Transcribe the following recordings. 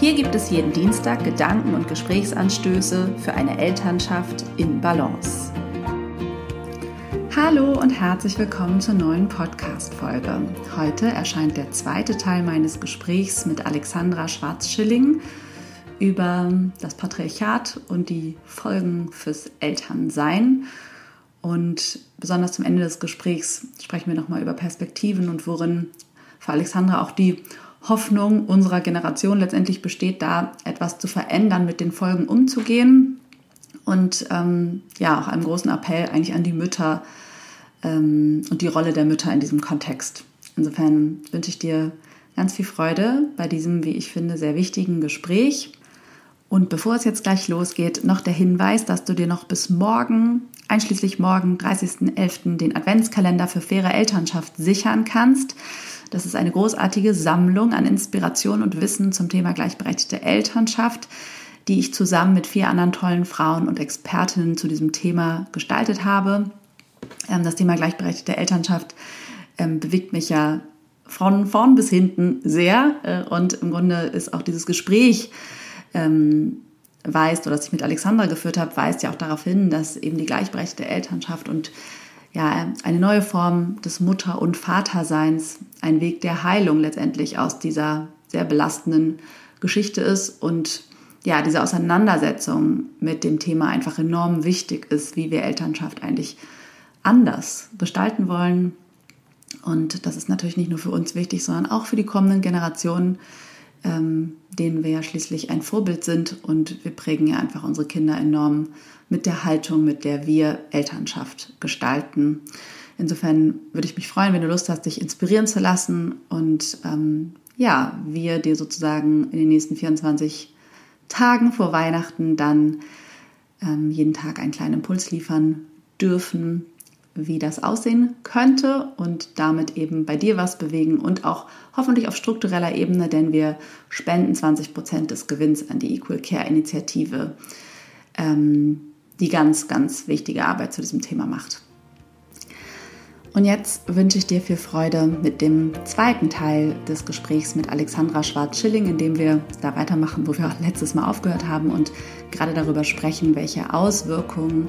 Hier gibt es jeden Dienstag Gedanken und Gesprächsanstöße für eine Elternschaft in Balance. Hallo und herzlich willkommen zur neuen Podcast-Folge. Heute erscheint der zweite Teil meines Gesprächs mit Alexandra Schwarz-Schilling über das Patriarchat und die Folgen fürs Elternsein. Und besonders zum Ende des Gesprächs sprechen wir nochmal über Perspektiven und worin für Alexandra auch die Hoffnung unserer Generation letztendlich besteht, da etwas zu verändern, mit den Folgen umzugehen. Und ähm, ja, auch einem großen Appell eigentlich an die Mütter ähm, und die Rolle der Mütter in diesem Kontext. Insofern wünsche ich dir ganz viel Freude bei diesem, wie ich finde, sehr wichtigen Gespräch. Und bevor es jetzt gleich losgeht, noch der Hinweis, dass du dir noch bis morgen, einschließlich morgen, 30.11., den Adventskalender für faire Elternschaft sichern kannst. Das ist eine großartige Sammlung an Inspiration und Wissen zum Thema gleichberechtigte Elternschaft, die ich zusammen mit vier anderen tollen Frauen und Expertinnen zu diesem Thema gestaltet habe. Ähm, das Thema gleichberechtigte Elternschaft ähm, bewegt mich ja von vorn bis hinten sehr. Äh, und im Grunde ist auch dieses Gespräch, ähm, weist oder das ich mit Alexandra geführt habe, weist ja auch darauf hin, dass eben die gleichberechtigte Elternschaft und ja, eine neue Form des Mutter- und Vaterseins, ein Weg der Heilung letztendlich aus dieser sehr belastenden Geschichte ist und ja, diese Auseinandersetzung mit dem Thema einfach enorm wichtig ist, wie wir Elternschaft eigentlich anders gestalten wollen. Und das ist natürlich nicht nur für uns wichtig, sondern auch für die kommenden Generationen, ähm, denen wir ja schließlich ein Vorbild sind. Und wir prägen ja einfach unsere Kinder enorm mit der Haltung, mit der wir Elternschaft gestalten. Insofern würde ich mich freuen, wenn du Lust hast, dich inspirieren zu lassen. Und ähm, ja, wir dir sozusagen in den nächsten 24 Tagen vor Weihnachten dann ähm, jeden Tag einen kleinen Impuls liefern dürfen, wie das aussehen könnte und damit eben bei dir was bewegen und auch hoffentlich auf struktureller Ebene, denn wir spenden 20 Prozent des Gewinns an die Equal Care Initiative, ähm, die ganz, ganz wichtige Arbeit zu diesem Thema macht. Und jetzt wünsche ich dir viel Freude mit dem zweiten Teil des Gesprächs mit Alexandra Schwarz-Schilling, in dem wir da weitermachen, wo wir auch letztes Mal aufgehört haben und gerade darüber sprechen, welche Auswirkungen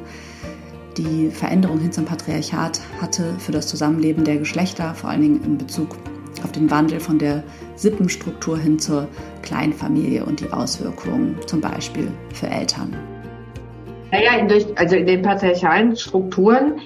die Veränderung hin zum Patriarchat hatte für das Zusammenleben der Geschlechter, vor allen Dingen in Bezug auf den Wandel von der Sippenstruktur hin zur Kleinfamilie und die Auswirkungen zum Beispiel für Eltern. Naja, durch, also in den patriarchalen Strukturen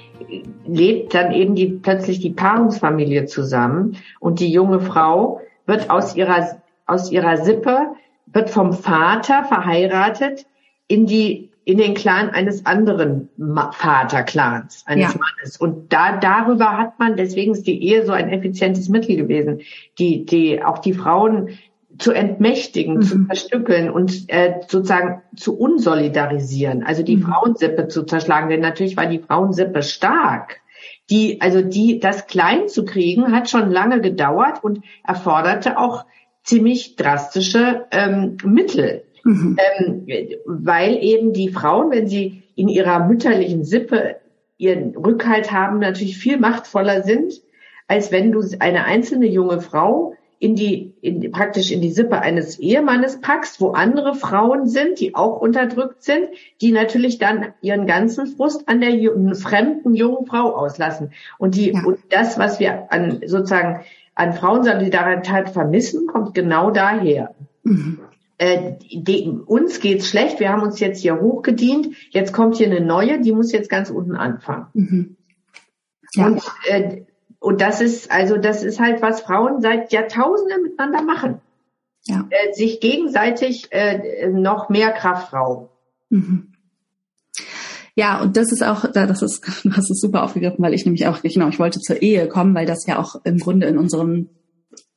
lebt dann eben die, plötzlich die Paarungsfamilie zusammen und die junge Frau wird aus ihrer, aus ihrer Sippe, wird vom Vater verheiratet in die in den Clan eines anderen Vaterclans, eines ja. Mannes. Und da, darüber hat man, deswegen ist die Ehe so ein effizientes Mittel gewesen, die, die, auch die Frauen zu entmächtigen, mhm. zu zerstückeln und äh, sozusagen zu unsolidarisieren, also die mhm. Frauensippe zu zerschlagen. Denn natürlich war die Frauensippe stark. Die, also die, das klein zu kriegen, hat schon lange gedauert und erforderte auch ziemlich drastische ähm, Mittel. Mhm. Ähm, weil eben die Frauen, wenn sie in ihrer mütterlichen Sippe ihren Rückhalt haben, natürlich viel machtvoller sind, als wenn du eine einzelne junge Frau in die, in, praktisch in die Sippe eines Ehemannes packst, wo andere Frauen sind, die auch unterdrückt sind, die natürlich dann ihren ganzen Frust an der fremden jungen Frau auslassen. Und die, ja. und das, was wir an, sozusagen an Frauensolidarität vermissen, kommt genau daher. Mhm äh, die, uns geht's schlecht, wir haben uns jetzt hier hochgedient, jetzt kommt hier eine neue, die muss jetzt ganz unten anfangen. Mhm. Ja. Und, äh, und das ist, also das ist halt, was Frauen seit Jahrtausenden miteinander machen. Ja. Äh, sich gegenseitig äh, noch mehr Kraft rauben. Mhm. Ja, und das ist auch, das ist, das ist super aufgegriffen, weil ich nämlich auch, genau, ich wollte zur Ehe kommen, weil das ja auch im Grunde in unserem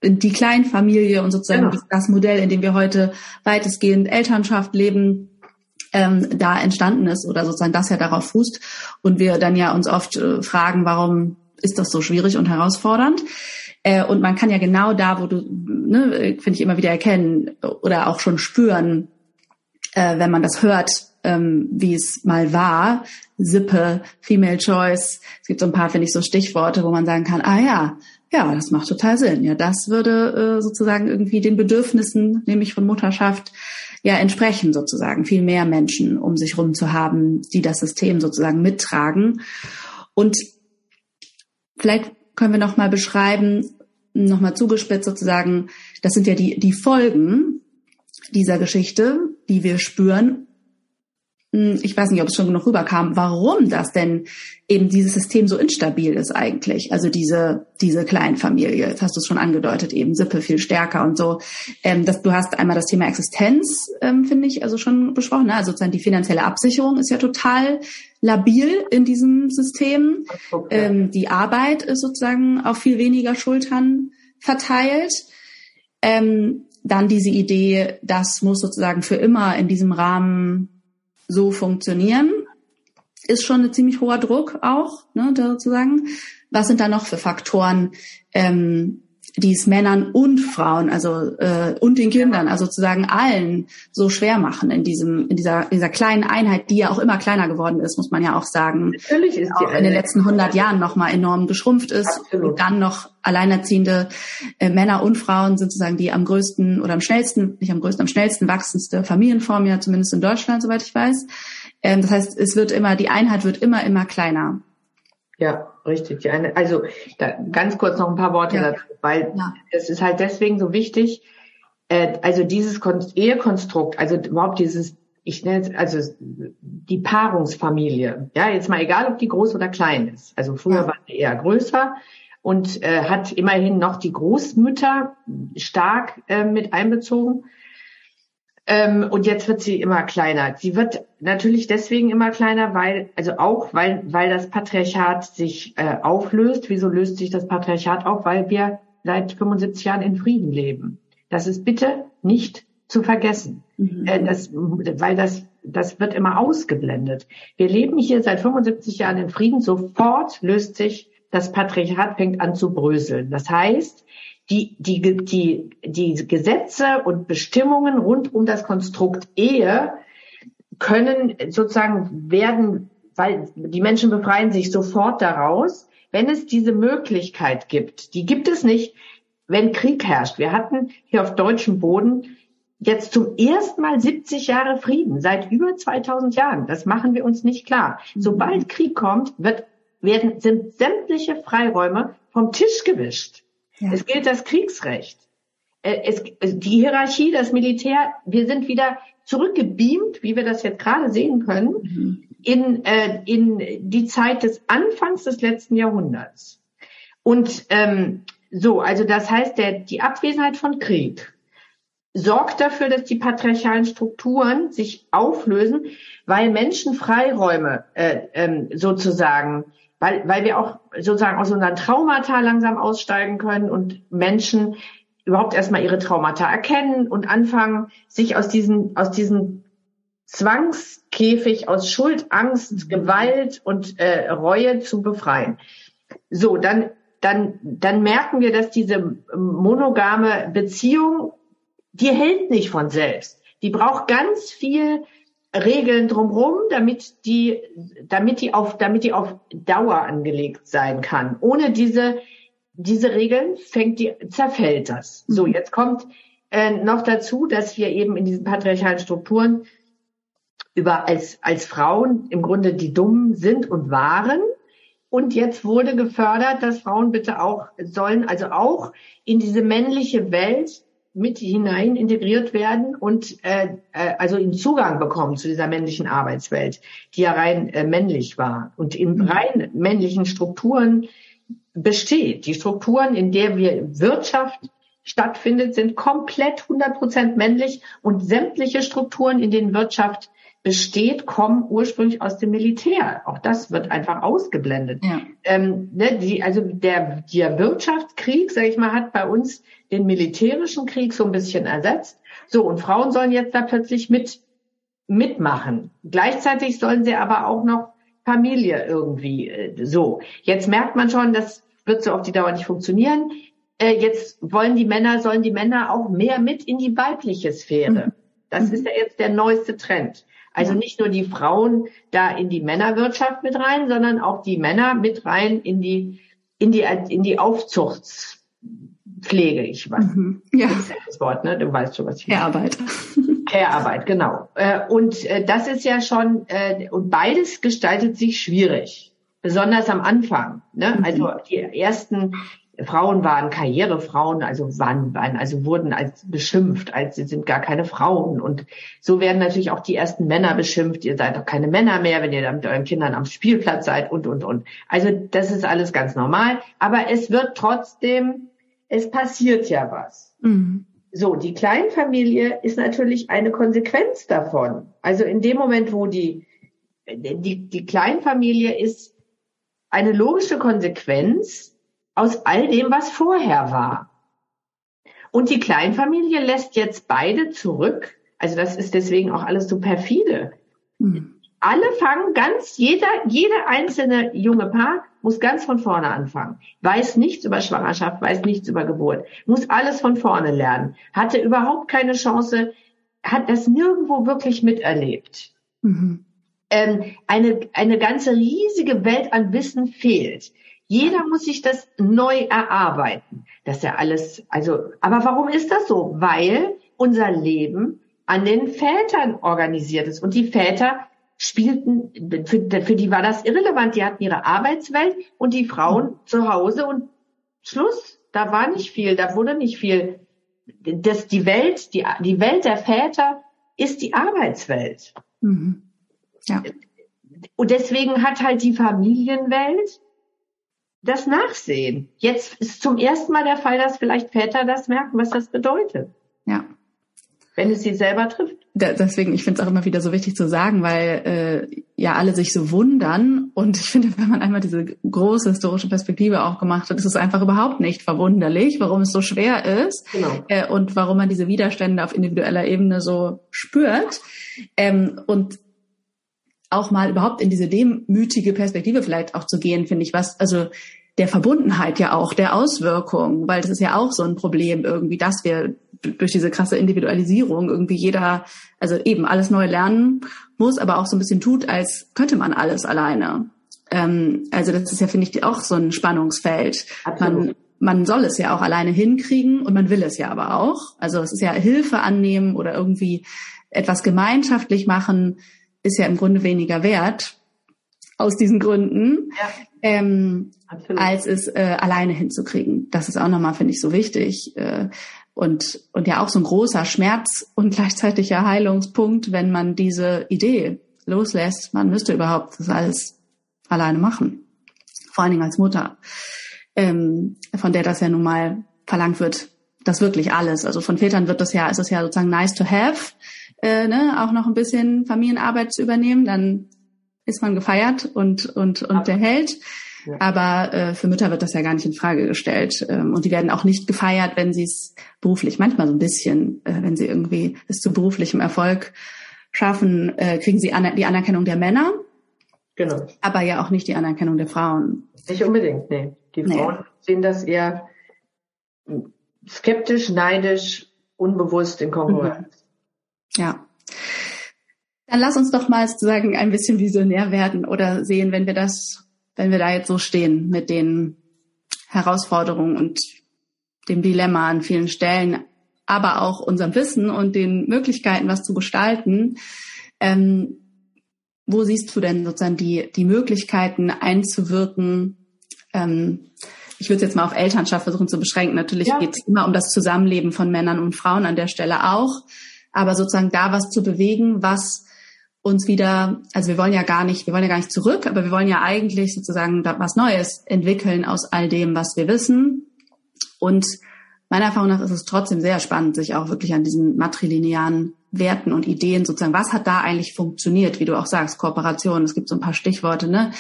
die Kleinfamilie und sozusagen genau. das Modell, in dem wir heute weitestgehend Elternschaft leben, ähm, da entstanden ist oder sozusagen das ja darauf fußt und wir dann ja uns oft äh, fragen, warum ist das so schwierig und herausfordernd? Äh, und man kann ja genau da, wo du, ne, finde ich immer wieder erkennen oder auch schon spüren, äh, wenn man das hört, ähm, wie es mal war, Sippe, Female Choice. Es gibt so ein paar, finde ich, so Stichworte, wo man sagen kann, ah ja, ja, das macht total Sinn. Ja, das würde äh, sozusagen irgendwie den Bedürfnissen, nämlich von Mutterschaft, ja entsprechen sozusagen. Viel mehr Menschen um sich rum zu haben, die das System sozusagen mittragen. Und vielleicht können wir noch mal beschreiben, noch mal zugespitzt sozusagen, das sind ja die, die Folgen dieser Geschichte, die wir spüren ich weiß nicht, ob es schon genug rüberkam, warum das denn eben dieses System so instabil ist eigentlich. Also diese, diese Kleinfamilie, jetzt hast du es schon angedeutet, eben Sippe viel stärker und so. Ähm, das, du hast einmal das Thema Existenz, ähm, finde ich, also schon besprochen. Ne? Also sozusagen die finanzielle Absicherung ist ja total labil in diesem System. Okay. Ähm, die Arbeit ist sozusagen auf viel weniger Schultern verteilt. Ähm, dann diese Idee, das muss sozusagen für immer in diesem Rahmen so funktionieren, ist schon ein ziemlich hoher Druck auch, ne, sozusagen. Was sind da noch für Faktoren, ähm, die es Männern und Frauen, also äh, und den Kindern, also sozusagen allen so schwer machen in diesem in dieser dieser kleinen Einheit, die ja auch immer kleiner geworden ist, muss man ja auch sagen. Natürlich ist die auch in den letzten 100 Jahren noch mal enorm geschrumpft ist. Absolut. Und dann noch alleinerziehende äh, Männer und Frauen sind sozusagen die am größten oder am schnellsten, nicht am größten, am schnellsten wachsendste Familienform ja zumindest in Deutschland, soweit ich weiß. Ähm, das heißt, es wird immer die Einheit wird immer immer kleiner. Ja, richtig. Ja, also da, ganz kurz noch ein paar Worte ja. dazu, weil ja. es ist halt deswegen so wichtig, äh, also dieses Kon Ehekonstrukt, also überhaupt dieses, ich nenne es, also die Paarungsfamilie, ja, jetzt mal egal, ob die groß oder klein ist. Also früher ja. war sie eher größer und äh, hat immerhin noch die Großmütter stark äh, mit einbezogen. Ähm, und jetzt wird sie immer kleiner. Sie wird natürlich deswegen immer kleiner, weil, also auch, weil, weil das Patriarchat sich äh, auflöst. Wieso löst sich das Patriarchat auf? Weil wir seit 75 Jahren in Frieden leben. Das ist bitte nicht zu vergessen. Mhm. Äh, das, weil das, das wird immer ausgeblendet. Wir leben hier seit 75 Jahren in Frieden. Sofort löst sich das Patriarchat fängt an zu bröseln. Das heißt, die, die, die, die Gesetze und Bestimmungen rund um das Konstrukt Ehe können sozusagen werden, weil die Menschen befreien sich sofort daraus, wenn es diese Möglichkeit gibt. Die gibt es nicht, wenn Krieg herrscht. Wir hatten hier auf deutschem Boden jetzt zum ersten Mal 70 Jahre Frieden, seit über 2000 Jahren. Das machen wir uns nicht klar. Sobald Krieg kommt, wird, werden, sind sämtliche Freiräume vom Tisch gewischt. Ja. Es gilt das Kriegsrecht. Äh, es, die Hierarchie, das Militär, wir sind wieder zurückgebeamt, wie wir das jetzt gerade sehen können, mhm. in, äh, in die Zeit des Anfangs des letzten Jahrhunderts. Und ähm, so, also das heißt, der, die Abwesenheit von Krieg sorgt dafür, dass die patriarchalen Strukturen sich auflösen, weil Menschen Freiräume äh, ähm, sozusagen weil, weil wir auch sozusagen aus unseren Traumata langsam aussteigen können und Menschen überhaupt erstmal ihre Traumata erkennen und anfangen, sich aus diesen, aus diesen Zwangskäfig aus Schuld, Angst, Gewalt und äh, Reue zu befreien. So, dann, dann, dann merken wir, dass diese monogame Beziehung, die hält nicht von selbst. Die braucht ganz viel Regeln drumherum, damit die, damit die auf, damit die auf Dauer angelegt sein kann. Ohne diese, diese Regeln fängt die, zerfällt das. So, mhm. jetzt kommt äh, noch dazu, dass wir eben in diesen patriarchalen Strukturen über als, als Frauen im Grunde die Dummen sind und waren. Und jetzt wurde gefördert, dass Frauen bitte auch sollen, also auch in diese männliche Welt mit hinein integriert werden und äh, äh, also in Zugang bekommen zu dieser männlichen Arbeitswelt, die ja rein äh, männlich war und in mhm. rein männlichen Strukturen besteht. Die Strukturen, in der wir Wirtschaft stattfindet, sind komplett 100 Prozent männlich und sämtliche Strukturen, in denen Wirtschaft besteht, kommen ursprünglich aus dem Militär. Auch das wird einfach ausgeblendet. Ja. Ähm, ne, die, also der, der Wirtschaftskrieg, sage ich mal, hat bei uns den militärischen Krieg so ein bisschen ersetzt. So, und Frauen sollen jetzt da plötzlich mit mitmachen. Gleichzeitig sollen sie aber auch noch Familie irgendwie äh, so. Jetzt merkt man schon, das wird so auf die Dauer nicht funktionieren. Äh, jetzt wollen die Männer, sollen die Männer auch mehr mit in die weibliche Sphäre. Mhm. Das ist ja jetzt der neueste Trend. Also nicht nur die Frauen da in die Männerwirtschaft mit rein, sondern auch die Männer mit rein in die in die in die Aufzuchtspflege. Ich weiß, mhm. ja. das Wort, ne? Du weißt schon, was ich meine. Care-Arbeit. Care-Arbeit, genau. Äh, und äh, das ist ja schon und beides gestaltet sich schwierig, besonders am Anfang. Ne? Mhm. Also die ersten Frauen waren Karrierefrauen, also waren, waren, also wurden als beschimpft, als sie sind gar keine Frauen. Und so werden natürlich auch die ersten Männer beschimpft. Ihr seid doch keine Männer mehr, wenn ihr da mit euren Kindern am Spielplatz seid und, und, und. Also das ist alles ganz normal. Aber es wird trotzdem, es passiert ja was. Mhm. So, die Kleinfamilie ist natürlich eine Konsequenz davon. Also in dem Moment, wo die, die, die Kleinfamilie ist eine logische Konsequenz aus all dem, was vorher war. Und die Kleinfamilie lässt jetzt beide zurück. Also das ist deswegen auch alles so perfide. Mhm. Alle fangen ganz, jeder, jede einzelne junge Paar muss ganz von vorne anfangen. Weiß nichts über Schwangerschaft, weiß nichts über Geburt, muss alles von vorne lernen, hatte überhaupt keine Chance, hat das nirgendwo wirklich miterlebt. Mhm. Ähm, eine, eine ganze riesige Welt an Wissen fehlt. Jeder muss sich das neu erarbeiten. Das ist ja alles, also, aber warum ist das so? Weil unser Leben an den Vätern organisiert ist. Und die Väter spielten, für, für die war das irrelevant. Die hatten ihre Arbeitswelt und die Frauen zu Hause und Schluss. Da war nicht viel, da wurde nicht viel. Das, die Welt, die, die Welt der Väter ist die Arbeitswelt. Mhm. Ja. Und deswegen hat halt die Familienwelt das Nachsehen. Jetzt ist zum ersten Mal der Fall, dass vielleicht Väter das merken, was das bedeutet. Ja. Wenn es sie selber trifft. Da, deswegen, ich finde es auch immer wieder so wichtig zu sagen, weil äh, ja alle sich so wundern. Und ich finde, wenn man einmal diese große historische Perspektive auch gemacht hat, ist es einfach überhaupt nicht verwunderlich, warum es so schwer ist genau. äh, und warum man diese Widerstände auf individueller Ebene so spürt. Ähm, und auch mal überhaupt in diese demütige Perspektive vielleicht auch zu gehen, finde ich, was, also der Verbundenheit ja auch, der Auswirkung, weil das ist ja auch so ein Problem irgendwie, dass wir durch diese krasse Individualisierung irgendwie jeder, also eben alles neu lernen muss, aber auch so ein bisschen tut, als könnte man alles alleine. Ähm, also das ist ja, finde ich, auch so ein Spannungsfeld. Man, man soll es ja auch alleine hinkriegen und man will es ja aber auch. Also es ist ja Hilfe annehmen oder irgendwie etwas gemeinschaftlich machen, ist ja im Grunde weniger wert aus diesen Gründen, ja. Ähm, als es äh, alleine hinzukriegen. Das ist auch nochmal, finde ich, so wichtig. Äh, und, und ja auch so ein großer Schmerz und gleichzeitiger Heilungspunkt, wenn man diese Idee loslässt, man müsste überhaupt das alles alleine machen. Vor allen Dingen als Mutter, ähm, von der das ja nun mal verlangt wird, das wirklich alles. Also von Vätern wird das ja, ist es ja sozusagen nice to have, äh, ne, auch noch ein bisschen Familienarbeit zu übernehmen, dann ist man gefeiert und, und, und der Held. Aber äh, für Mütter wird das ja gar nicht in Frage gestellt. Ähm, und die werden auch nicht gefeiert, wenn sie es beruflich, manchmal so ein bisschen, äh, wenn sie irgendwie es zu beruflichem Erfolg schaffen, äh, kriegen sie an die Anerkennung der Männer. Genau. Aber ja auch nicht die Anerkennung der Frauen. Nicht unbedingt, nee. Die Frauen nee. sehen das eher skeptisch, neidisch, unbewusst in Konkurrenz. Mhm. Ja. Dann lass uns doch mal sozusagen ein bisschen visionär werden oder sehen, wenn wir das, wenn wir da jetzt so stehen mit den Herausforderungen und dem Dilemma an vielen Stellen, aber auch unserem Wissen und den Möglichkeiten, was zu gestalten. Ähm, wo siehst du denn sozusagen die, die Möglichkeiten einzuwirken? Ähm, ich würde es jetzt mal auf Elternschaft versuchen zu beschränken. Natürlich ja. geht es immer um das Zusammenleben von Männern und Frauen an der Stelle auch aber sozusagen da was zu bewegen, was uns wieder, also wir wollen ja gar nicht, wir wollen ja gar nicht zurück, aber wir wollen ja eigentlich sozusagen was Neues entwickeln aus all dem, was wir wissen. Und meiner Erfahrung nach ist es trotzdem sehr spannend, sich auch wirklich an diesen matrilinearen Werten und Ideen sozusagen, was hat da eigentlich funktioniert, wie du auch sagst, Kooperation, es gibt so ein paar Stichworte, ne?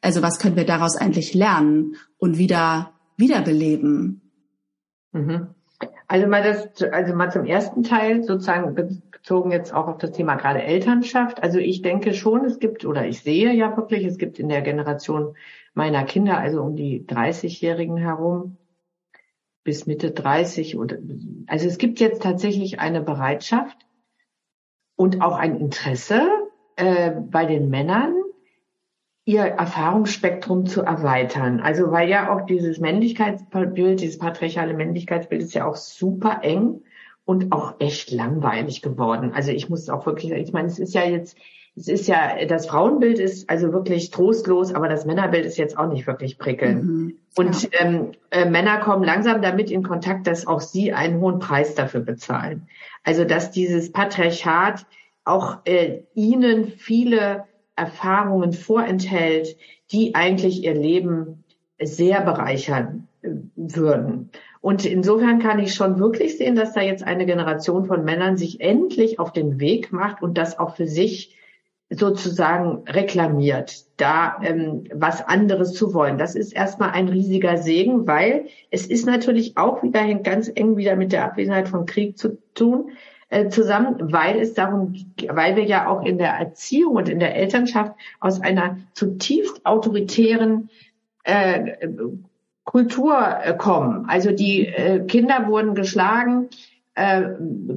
Also was können wir daraus eigentlich lernen und wieder wiederbeleben? Mhm. Also mal das, also mal zum ersten Teil sozusagen bezogen jetzt auch auf das Thema gerade Elternschaft. Also ich denke schon, es gibt, oder ich sehe ja wirklich, es gibt in der Generation meiner Kinder, also um die 30-Jährigen herum, bis Mitte 30 und also es gibt jetzt tatsächlich eine Bereitschaft und auch ein Interesse äh, bei den Männern, ihr Erfahrungsspektrum zu erweitern. Also weil ja auch dieses Männlichkeitsbild, dieses patriarchale Männlichkeitsbild ist ja auch super eng und auch echt langweilig geworden. Also ich muss auch wirklich, ich meine, es ist ja jetzt, es ist ja, das Frauenbild ist also wirklich trostlos, aber das Männerbild ist jetzt auch nicht wirklich prickelnd. Mhm, und ja. ähm, äh, Männer kommen langsam damit in Kontakt, dass auch sie einen hohen Preis dafür bezahlen. Also dass dieses Patriarchat auch äh, ihnen viele Erfahrungen vorenthält, die eigentlich ihr Leben sehr bereichern äh, würden. Und insofern kann ich schon wirklich sehen, dass da jetzt eine Generation von Männern sich endlich auf den Weg macht und das auch für sich sozusagen reklamiert, da ähm, was anderes zu wollen. Das ist erstmal ein riesiger Segen, weil es ist natürlich auch wieder hängt ganz eng wieder mit der Abwesenheit von Krieg zu tun äh, zusammen, weil es darum, weil wir ja auch in der Erziehung und in der Elternschaft aus einer zutiefst autoritären äh, Kultur äh, kommen. Also die äh, Kinder wurden geschlagen, äh,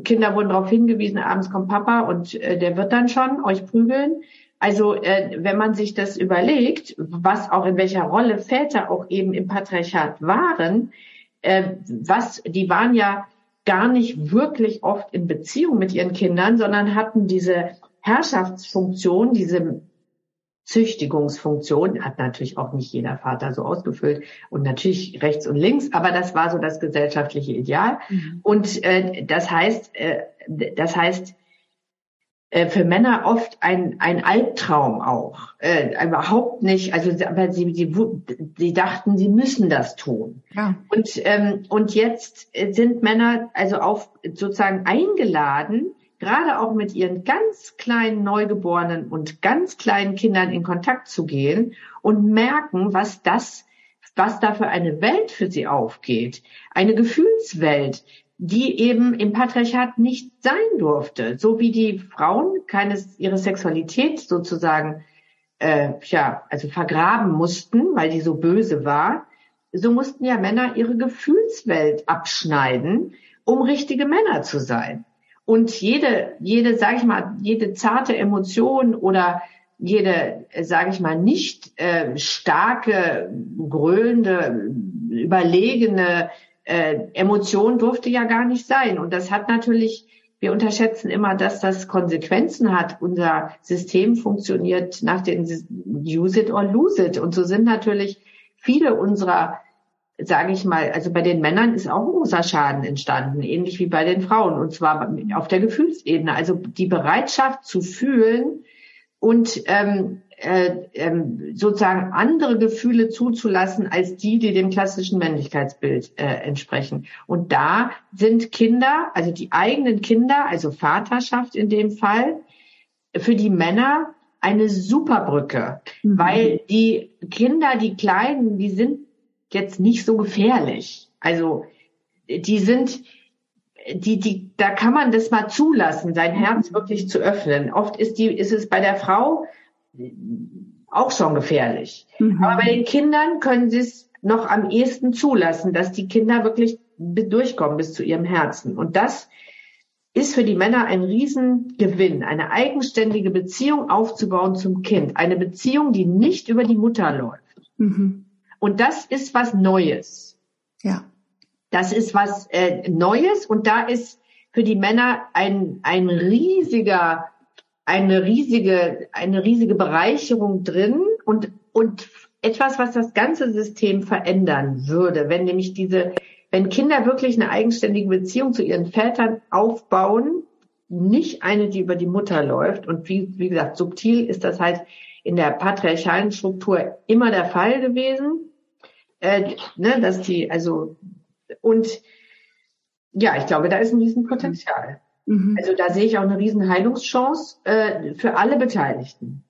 Kinder wurden darauf hingewiesen, abends kommt Papa und äh, der wird dann schon euch prügeln. Also äh, wenn man sich das überlegt, was auch in welcher Rolle Väter auch eben im Patriarchat waren, äh, was die waren ja gar nicht wirklich oft in Beziehung mit ihren Kindern, sondern hatten diese Herrschaftsfunktion, diese Züchtigungsfunktion hat natürlich auch nicht jeder Vater so ausgefüllt und natürlich rechts und links, aber das war so das gesellschaftliche Ideal. Mhm. Und äh, das heißt, äh, das heißt äh, für Männer oft ein ein Albtraum auch, äh, überhaupt nicht. Also aber sie sie sie dachten, sie müssen das tun. Ja. Und ähm, und jetzt sind Männer also auf sozusagen eingeladen gerade auch mit ihren ganz kleinen Neugeborenen und ganz kleinen Kindern in Kontakt zu gehen und merken, was das, was da für eine Welt für sie aufgeht. Eine Gefühlswelt, die eben im Patriarchat nicht sein durfte. So wie die Frauen keine, ihre Sexualität sozusagen, äh, ja, also vergraben mussten, weil die so böse war, so mussten ja Männer ihre Gefühlswelt abschneiden, um richtige Männer zu sein. Und jede, jede, sage ich mal, jede zarte Emotion oder jede, sage ich mal, nicht äh, starke, grölende, überlegene äh, Emotion durfte ja gar nicht sein. Und das hat natürlich, wir unterschätzen immer, dass das Konsequenzen hat. Unser System funktioniert nach den Use it or lose it. Und so sind natürlich viele unserer sage ich mal, also bei den Männern ist auch ein großer Schaden entstanden, ähnlich wie bei den Frauen, und zwar auf der Gefühlsebene. Also die Bereitschaft zu fühlen und ähm, äh, ähm, sozusagen andere Gefühle zuzulassen als die, die dem klassischen Männlichkeitsbild äh, entsprechen. Und da sind Kinder, also die eigenen Kinder, also Vaterschaft in dem Fall, für die Männer eine Superbrücke, mhm. weil die Kinder, die Kleinen, die sind jetzt nicht so gefährlich. Also die sind, die, die, da kann man das mal zulassen, sein Herz wirklich zu öffnen. Oft ist die, ist es bei der Frau auch schon gefährlich. Mhm. Aber bei den Kindern können sie es noch am ehesten zulassen, dass die Kinder wirklich durchkommen bis zu ihrem Herzen. Und das ist für die Männer ein Riesengewinn, eine eigenständige Beziehung aufzubauen zum Kind. Eine Beziehung, die nicht über die Mutter läuft. Mhm. Und das ist was Neues. Ja. Das ist was äh, Neues und da ist für die Männer ein, ein riesiger, eine riesige, eine riesige Bereicherung drin und, und etwas, was das ganze System verändern würde, wenn nämlich diese, wenn Kinder wirklich eine eigenständige Beziehung zu ihren Vätern aufbauen, nicht eine, die über die Mutter läuft. Und wie, wie gesagt, subtil ist das halt in der patriarchalen Struktur immer der Fall gewesen. Äh, ne, dass die, also, und ja, ich glaube, da ist ein Riesenpotenzial. Mhm. Also da sehe ich auch eine riesen Heilungschance äh, für alle Beteiligten.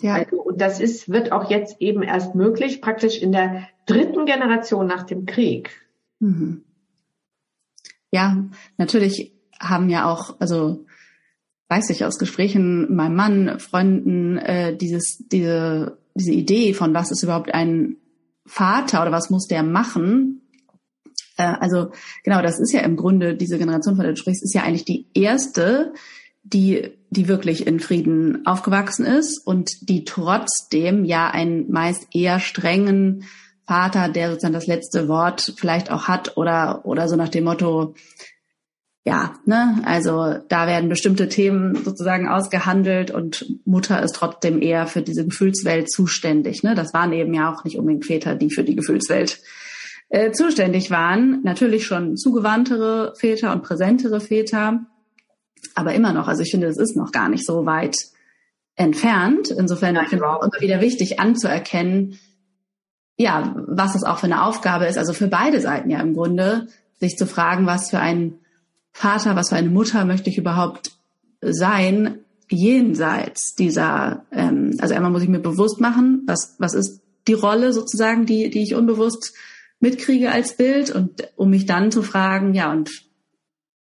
Ja. Also, und das ist, wird auch jetzt eben erst möglich, praktisch in der dritten Generation nach dem Krieg. Mhm. Ja, natürlich haben ja auch, also weiß ich aus Gesprächen mit meinem Mann, Freunden, äh, dieses, diese, diese Idee von was ist überhaupt ein Vater oder was muss der machen? Äh, also genau, das ist ja im Grunde diese Generation, von der du sprichst, ist ja eigentlich die erste, die, die wirklich in Frieden aufgewachsen ist und die trotzdem ja einen meist eher strengen Vater, der sozusagen das letzte Wort vielleicht auch hat oder, oder so nach dem Motto, ja, ne, also da werden bestimmte Themen sozusagen ausgehandelt und Mutter ist trotzdem eher für diese Gefühlswelt zuständig. Ne? Das waren eben ja auch nicht unbedingt Väter, die für die Gefühlswelt äh, zuständig waren. Natürlich schon zugewandtere Väter und präsentere Väter, aber immer noch, also ich finde, es ist noch gar nicht so weit entfernt. Insofern finde ich es immer wieder wichtig anzuerkennen, ja, was es auch für eine Aufgabe ist, also für beide Seiten ja im Grunde, sich zu fragen, was für ein Vater, was für eine Mutter möchte ich überhaupt sein, jenseits dieser, ähm, also einmal muss ich mir bewusst machen, was, was ist die Rolle sozusagen, die, die ich unbewusst mitkriege als Bild und um mich dann zu fragen, ja, und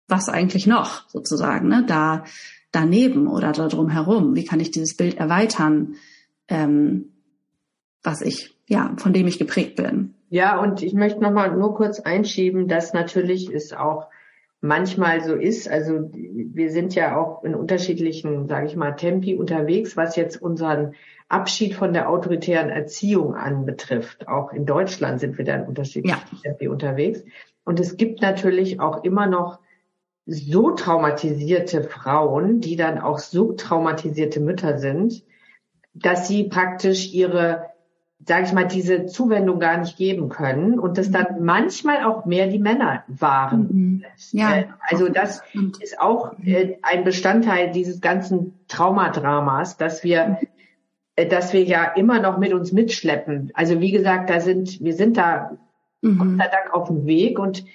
was eigentlich noch sozusagen, ne, da daneben oder da drum herum, wie kann ich dieses Bild erweitern, ähm, was ich, ja, von dem ich geprägt bin. Ja, und ich möchte nochmal nur kurz einschieben, dass natürlich ist auch manchmal so ist. Also wir sind ja auch in unterschiedlichen, sage ich mal, Tempi unterwegs, was jetzt unseren Abschied von der autoritären Erziehung anbetrifft. Auch in Deutschland sind wir da in unterschiedlichen ja. Tempi unterwegs. Und es gibt natürlich auch immer noch so traumatisierte Frauen, die dann auch so traumatisierte Mütter sind, dass sie praktisch ihre sage ich mal, diese Zuwendung gar nicht geben können und das dann mhm. manchmal auch mehr die Männer waren. Mhm. Ja. Äh, also das ist auch äh, ein Bestandteil dieses ganzen Traumadramas, dass wir, äh, dass wir ja immer noch mit uns mitschleppen. Also wie gesagt, da sind, wir sind da mhm. Gott sei Dank auf dem Weg und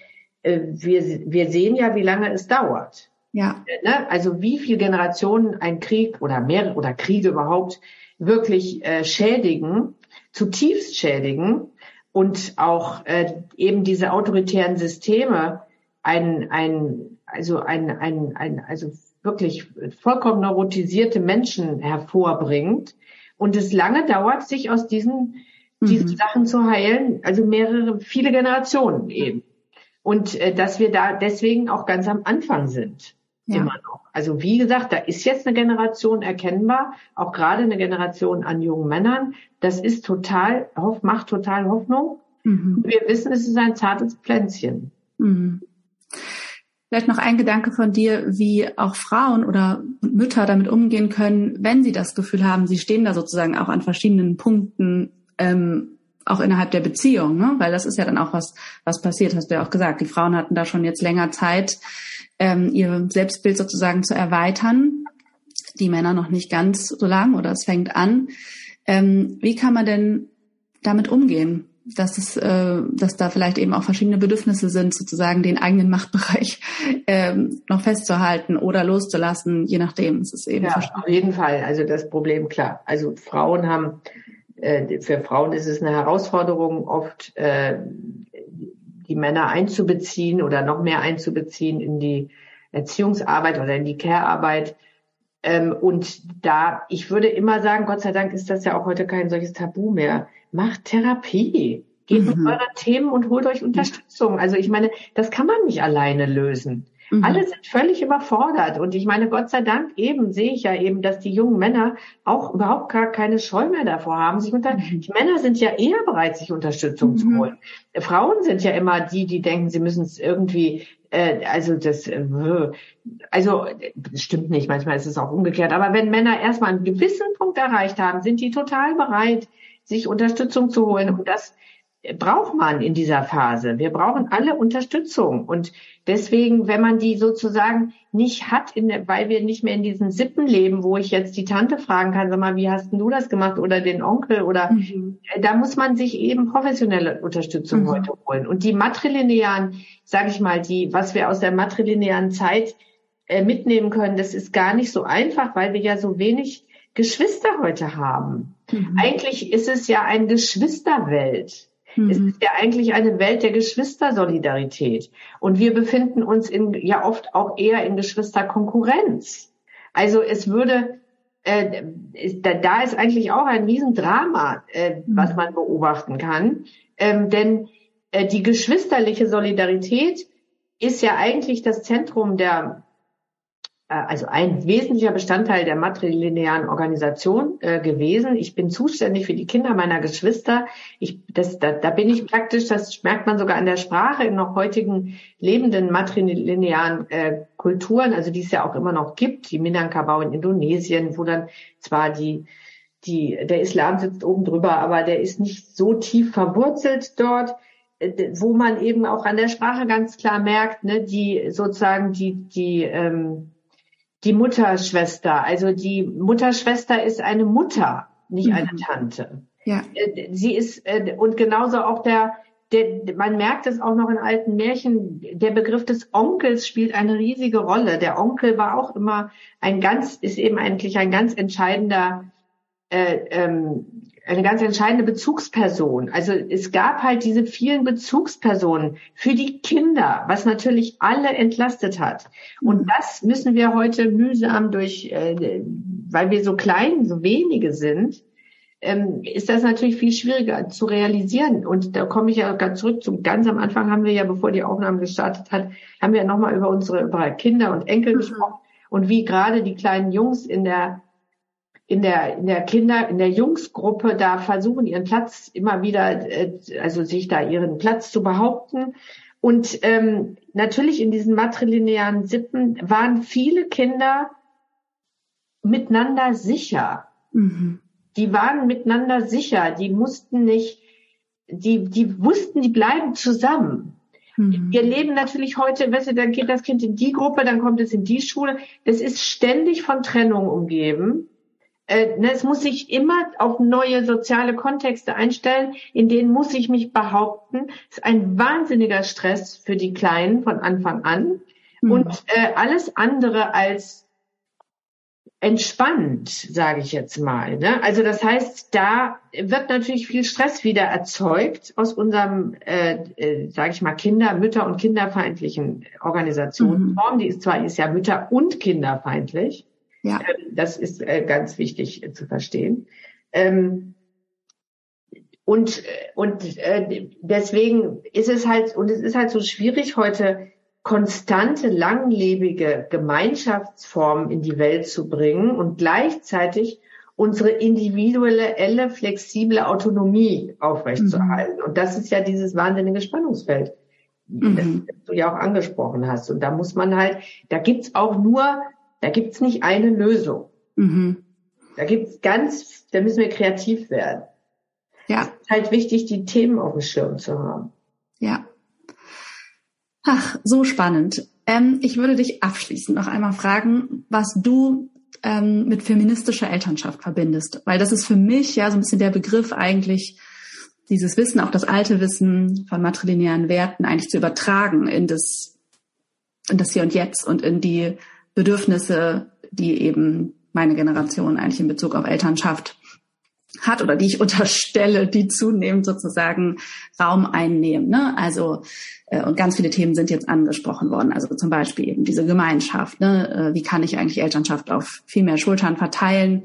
wir, wir sehen ja, wie lange es dauert. Ja. Ne? Also wie viele Generationen ein Krieg oder mehrere oder Kriege überhaupt wirklich schädigen zutiefst schädigen und auch äh, eben diese autoritären Systeme ein, ein, also ein, ein, ein, also wirklich vollkommen neurotisierte Menschen hervorbringt und es lange dauert, sich aus diesen, diesen mhm. Sachen zu heilen, also mehrere, viele Generationen eben. Und äh, dass wir da deswegen auch ganz am Anfang sind. Ja. Immer noch. Also wie gesagt, da ist jetzt eine Generation erkennbar, auch gerade eine Generation an jungen Männern. Das ist total, macht total Hoffnung. Mhm. Wir wissen, es ist ein zartes Pflänzchen. Mhm. Vielleicht noch ein Gedanke von dir, wie auch Frauen oder Mütter damit umgehen können, wenn sie das Gefühl haben, sie stehen da sozusagen auch an verschiedenen Punkten, ähm, auch innerhalb der Beziehung, ne? weil das ist ja dann auch was, was passiert, hast du ja auch gesagt. Die Frauen hatten da schon jetzt länger Zeit, ähm, ihr Selbstbild sozusagen zu erweitern. Die Männer noch nicht ganz so lang oder es fängt an. Ähm, wie kann man denn damit umgehen? Dass es, äh, dass da vielleicht eben auch verschiedene Bedürfnisse sind, sozusagen den eigenen Machtbereich ähm, noch festzuhalten oder loszulassen, je nachdem. Es ist eben ja, auf jeden Fall. Also das Problem klar. Also Frauen haben äh, für Frauen ist es eine Herausforderung, oft äh, die Männer einzubeziehen oder noch mehr einzubeziehen in die Erziehungsarbeit oder in die Care-Arbeit. Ähm, und da, ich würde immer sagen, Gott sei Dank ist das ja auch heute kein solches Tabu mehr. Macht Therapie. Geht mhm. mit euren Themen und holt euch Unterstützung. Also ich meine, das kann man nicht alleine lösen. Mhm. Alle sind völlig überfordert. Und ich meine, Gott sei Dank eben sehe ich ja eben, dass die jungen Männer auch überhaupt gar keine Scheu mehr davor haben. Sich unter mhm. Die Männer sind ja eher bereit, sich Unterstützung mhm. zu holen. Frauen sind ja immer die, die denken, sie müssen es irgendwie äh, also das, äh, also das stimmt nicht, manchmal ist es auch umgekehrt, aber wenn Männer erstmal einen gewissen Punkt erreicht haben, sind die total bereit, sich Unterstützung zu holen. Und das braucht man in dieser Phase. Wir brauchen alle Unterstützung. Und deswegen, wenn man die sozusagen nicht hat, der, weil wir nicht mehr in diesen Sippen leben, wo ich jetzt die Tante fragen kann, sag mal, wie hast denn du das gemacht oder den Onkel oder mhm. Äh, da muss man sich eben professionelle Unterstützung mhm. heute holen. Und die matrilinearen, sage ich mal, die, was wir aus der matrilinearen Zeit äh, mitnehmen können, das ist gar nicht so einfach, weil wir ja so wenig Geschwister heute haben. Mhm. Eigentlich ist es ja eine Geschwisterwelt. Mhm. Es ist ja eigentlich eine Welt der Geschwistersolidarität. Und wir befinden uns in, ja oft auch eher in Geschwisterkonkurrenz. Also es würde, äh, da, da ist eigentlich auch ein Riesendrama, äh, mhm. was man beobachten kann. Ähm, denn äh, die geschwisterliche Solidarität ist ja eigentlich das Zentrum der also ein wesentlicher Bestandteil der matrilinearen Organisation äh, gewesen. Ich bin zuständig für die Kinder meiner Geschwister. Ich, das, da, da bin ich praktisch, das merkt man sogar an der Sprache in noch heutigen lebenden matrilinearen äh, Kulturen, also die es ja auch immer noch gibt, die Minangkabau in Indonesien, wo dann zwar die die, der Islam sitzt oben drüber, aber der ist nicht so tief verwurzelt dort äh, wo man eben auch an der Sprache ganz klar merkt, ne, die sozusagen die die ähm, die Mutterschwester. Also die Mutterschwester ist eine Mutter, nicht mhm. eine Tante. Ja. Äh, sie ist, äh, und genauso auch der, der, man merkt es auch noch in alten Märchen, der Begriff des Onkels spielt eine riesige Rolle. Der Onkel war auch immer ein ganz, ist eben eigentlich ein ganz entscheidender äh, ähm, eine ganz entscheidende Bezugsperson. Also es gab halt diese vielen Bezugspersonen für die Kinder, was natürlich alle entlastet hat. Und mhm. das müssen wir heute mühsam durch, äh, weil wir so klein, so wenige sind, ähm, ist das natürlich viel schwieriger zu realisieren. Und da komme ich ja ganz zurück zum ganz am Anfang haben wir ja, bevor die Aufnahme gestartet hat, haben wir ja nochmal über unsere über Kinder und Enkel mhm. gesprochen und wie gerade die kleinen Jungs in der in der, in der Kinder, in der Jungsgruppe da versuchen, ihren Platz immer wieder, äh, also sich da ihren Platz zu behaupten. Und ähm, natürlich in diesen matrilinearen Sippen waren viele Kinder miteinander sicher. Mhm. Die waren miteinander sicher. Die mussten nicht, die, die wussten, die bleiben zusammen. Mhm. Wir leben natürlich heute, weißt du, dann geht das Kind in die Gruppe, dann kommt es in die Schule. Es ist ständig von Trennung umgeben. Äh, ne, es muss sich immer auf neue soziale Kontexte einstellen, in denen muss ich mich behaupten. Das ist ein wahnsinniger Stress für die Kleinen von Anfang an. Mhm. Und äh, alles andere als entspannt, sage ich jetzt mal. Ne? Also das heißt, da wird natürlich viel Stress wieder erzeugt aus unserem, äh, äh, sage ich mal, Kinder-, Mütter- und kinderfeindlichen Organisationsform. Mhm. Die ist zwar ist ja Mütter- und kinderfeindlich, ja. Ähm, das ist äh, ganz wichtig äh, zu verstehen. Ähm, und und äh, deswegen ist es halt und es ist halt so schwierig heute konstante langlebige Gemeinschaftsformen in die Welt zu bringen und gleichzeitig unsere individuelle, flexible Autonomie aufrechtzuerhalten. Mhm. Und das ist ja dieses wahnsinnige Spannungsfeld, mhm. das du ja auch angesprochen hast. Und da muss man halt, da gibt's auch nur da gibt's nicht eine Lösung. Mhm. Da gibt's ganz, da müssen wir kreativ werden. Ja. Es ist halt wichtig, die Themen auf dem Schirm zu haben. Ja. Ach, so spannend. Ähm, ich würde dich abschließend noch einmal fragen, was du ähm, mit feministischer Elternschaft verbindest. Weil das ist für mich ja so ein bisschen der Begriff eigentlich, dieses Wissen, auch das alte Wissen von matrilinearen Werten eigentlich zu übertragen in das, in das Hier und Jetzt und in die Bedürfnisse, die eben meine Generation eigentlich in Bezug auf Elternschaft hat oder die ich unterstelle, die zunehmend sozusagen Raum einnehmen. Ne? Also äh, und ganz viele Themen sind jetzt angesprochen worden. Also zum Beispiel eben diese Gemeinschaft. Ne? Äh, wie kann ich eigentlich Elternschaft auf viel mehr Schultern verteilen?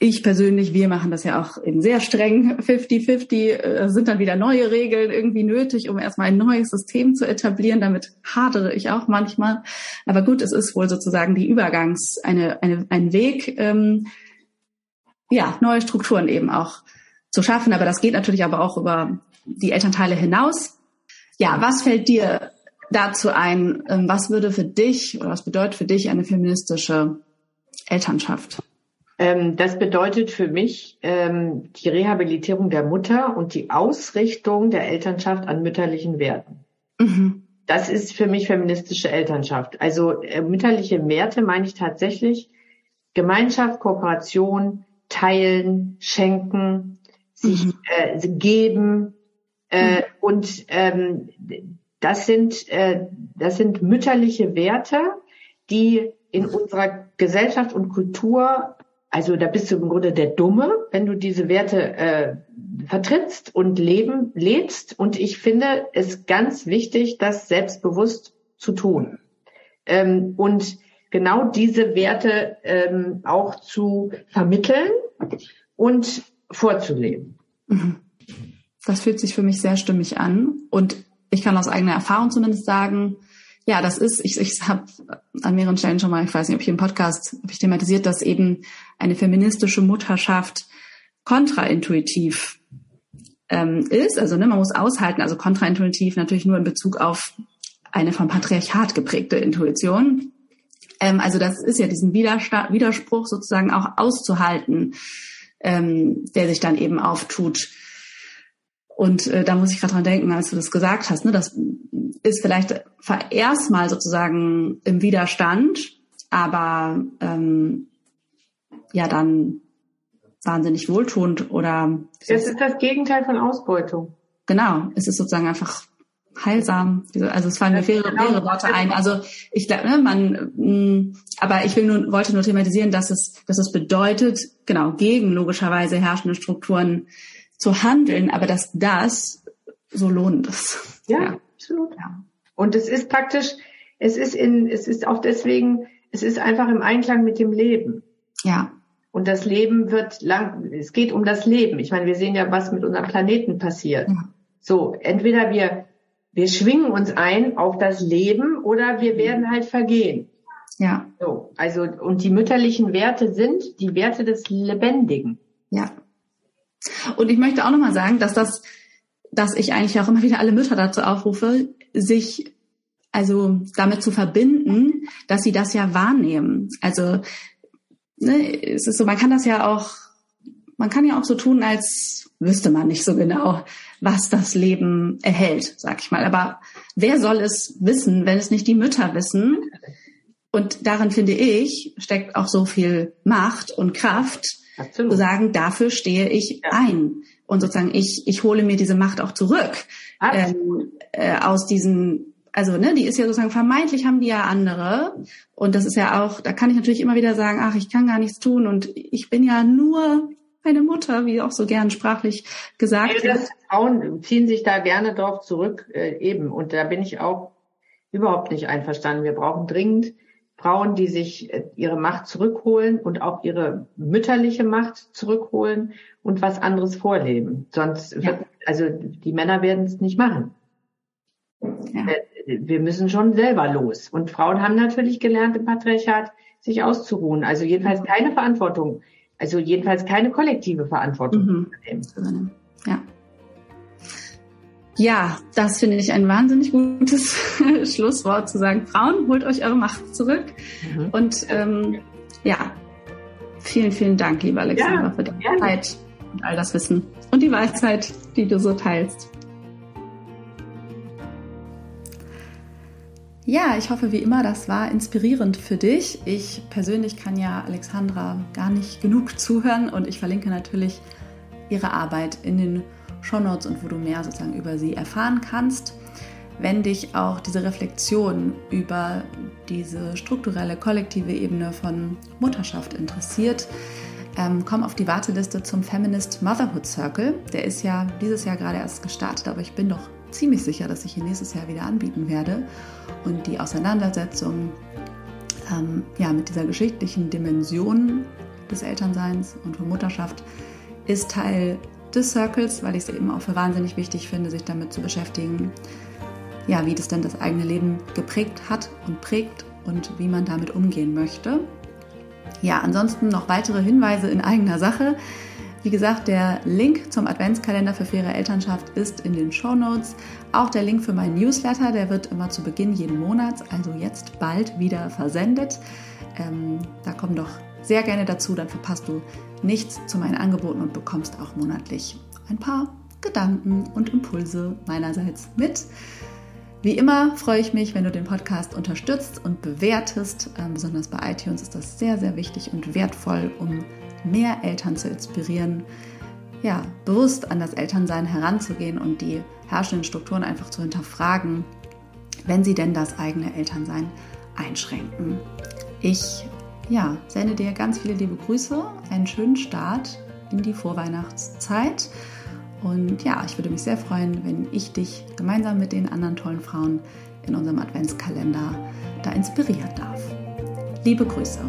Ich persönlich, wir machen das ja auch eben sehr streng, 50-50, äh, sind dann wieder neue Regeln irgendwie nötig, um erstmal ein neues System zu etablieren. Damit hadere ich auch manchmal. Aber gut, es ist wohl sozusagen die Übergangs, eine, eine, ein Weg, ähm, ja, neue Strukturen eben auch zu schaffen. Aber das geht natürlich aber auch über die Elternteile hinaus. Ja, was fällt dir dazu ein? Ähm, was würde für dich oder was bedeutet für dich eine feministische Elternschaft? Ähm, das bedeutet für mich ähm, die Rehabilitierung der Mutter und die Ausrichtung der Elternschaft an mütterlichen Werten. Mhm. Das ist für mich feministische Elternschaft. Also äh, mütterliche Werte meine ich tatsächlich Gemeinschaft, Kooperation, teilen, schenken, sich mhm. äh, geben äh, mhm. und ähm, das sind äh, das sind mütterliche Werte, die in unserer Gesellschaft und Kultur also da bist du im Grunde der Dumme, wenn du diese Werte äh, vertrittst und leben lebst. Und ich finde es ganz wichtig, das selbstbewusst zu tun. Ähm, und genau diese Werte ähm, auch zu vermitteln und vorzuleben. Das fühlt sich für mich sehr stimmig an. Und ich kann aus eigener Erfahrung zumindest sagen, ja, das ist, ich, ich habe an mehreren Stellen schon mal, ich weiß nicht, ob ich im Podcast habe ich thematisiert, dass eben eine feministische Mutterschaft kontraintuitiv ähm, ist. Also ne, man muss aushalten, also kontraintuitiv natürlich nur in Bezug auf eine vom Patriarchat geprägte Intuition. Ähm, also das ist ja diesen Widerspruch sozusagen auch auszuhalten, ähm, der sich dann eben auftut. Und äh, da muss ich gerade dran denken, als du das gesagt hast, ne, das ist vielleicht erstmal sozusagen im Widerstand, aber ähm, ja dann wahnsinnig wohltuend oder. Es ist das Gegenteil von Ausbeutung. Genau, es ist sozusagen einfach heilsam. Also es fallen mir mehrere, genau. mehrere Worte ein. Also ich glaube, ne, man, mh, mm, aber ich will nur, wollte nur thematisieren, dass es, dass es bedeutet, genau, gegen logischerweise herrschende Strukturen zu handeln, aber dass das so lohnend ist. Ja, ja. absolut. Ja. Und es ist praktisch, es ist in, es ist auch deswegen, es ist einfach im Einklang mit dem Leben. Ja. Und das Leben wird lang, es geht um das Leben. Ich meine, wir sehen ja, was mit unserem Planeten passiert. Ja. So, entweder wir wir schwingen uns ein auf das Leben oder wir werden halt vergehen. Ja. So, also, und die mütterlichen Werte sind die Werte des Lebendigen. Ja. Und ich möchte auch nochmal sagen, dass das, dass ich eigentlich auch immer wieder alle Mütter dazu aufrufe, sich also damit zu verbinden, dass sie das ja wahrnehmen. Also ne, es ist so, man kann das ja auch, man kann ja auch so tun, als wüsste man nicht so genau, was das Leben erhält, sag ich mal. Aber wer soll es wissen, wenn es nicht die Mütter wissen? Und darin finde ich, steckt auch so viel Macht und Kraft, Absolut. zu sagen, dafür stehe ich ja. ein. Und sozusagen, ich, ich hole mir diese Macht auch zurück ähm, äh, aus diesen, also ne, die ist ja sozusagen vermeintlich haben die ja andere. Und das ist ja auch, da kann ich natürlich immer wieder sagen, ach, ich kann gar nichts tun und ich bin ja nur eine Mutter, wie auch so gern sprachlich gesagt ja, wird. Frauen ziehen sich da gerne drauf zurück, äh, eben. Und da bin ich auch überhaupt nicht einverstanden. Wir brauchen dringend Frauen, die sich äh, ihre Macht zurückholen und auch ihre mütterliche Macht zurückholen und was anderes vorleben. Sonst ja. wird, also die Männer werden es nicht machen. Ja. Äh, wir müssen schon selber los. Und Frauen haben natürlich gelernt im Patriarchat, sich auszuruhen. Also jedenfalls keine Verantwortung also jedenfalls keine kollektive Verantwortung mhm. übernehmen. Ja. Ja, das finde ich ein wahnsinnig gutes Schlusswort zu sagen. Frauen, holt euch eure Macht zurück. Mhm. Und ähm, ja, vielen, vielen Dank, lieber Alexander, ja, für deine gerne. Zeit und all das Wissen und die Weisheit, die du so teilst. Ja, ich hoffe wie immer, das war inspirierend für dich. Ich persönlich kann ja Alexandra gar nicht genug zuhören und ich verlinke natürlich ihre Arbeit in den Shownotes und wo du mehr sozusagen über sie erfahren kannst. Wenn dich auch diese Reflexion über diese strukturelle, kollektive Ebene von Mutterschaft interessiert, ähm, komm auf die Warteliste zum Feminist Motherhood Circle. Der ist ja dieses Jahr gerade erst gestartet, aber ich bin doch ziemlich sicher, dass ich ihn nächstes Jahr wieder anbieten werde. Und die Auseinandersetzung ähm, ja, mit dieser geschichtlichen Dimension des Elternseins und von Mutterschaft ist Teil des Circles, weil ich es eben auch für wahnsinnig wichtig finde, sich damit zu beschäftigen, ja, wie das denn das eigene Leben geprägt hat und prägt und wie man damit umgehen möchte. Ja, ansonsten noch weitere Hinweise in eigener Sache. Wie gesagt, der Link zum Adventskalender für faire Elternschaft ist in den Show Notes. Auch der Link für meinen Newsletter, der wird immer zu Beginn jeden Monats, also jetzt bald wieder versendet. Ähm, da komm doch sehr gerne dazu, dann verpasst du nichts zu meinen Angeboten und bekommst auch monatlich ein paar Gedanken und Impulse meinerseits mit. Wie immer freue ich mich, wenn du den Podcast unterstützt und bewertest. Ähm, besonders bei iTunes ist das sehr, sehr wichtig und wertvoll, um mehr Eltern zu inspirieren, ja, bewusst an das Elternsein heranzugehen und die herrschenden Strukturen einfach zu hinterfragen, wenn sie denn das eigene Elternsein einschränken. Ich ja, sende dir ganz viele liebe Grüße, einen schönen Start in die Vorweihnachtszeit. Und ja, ich würde mich sehr freuen, wenn ich dich gemeinsam mit den anderen tollen Frauen in unserem Adventskalender da inspirieren darf. Liebe Grüße.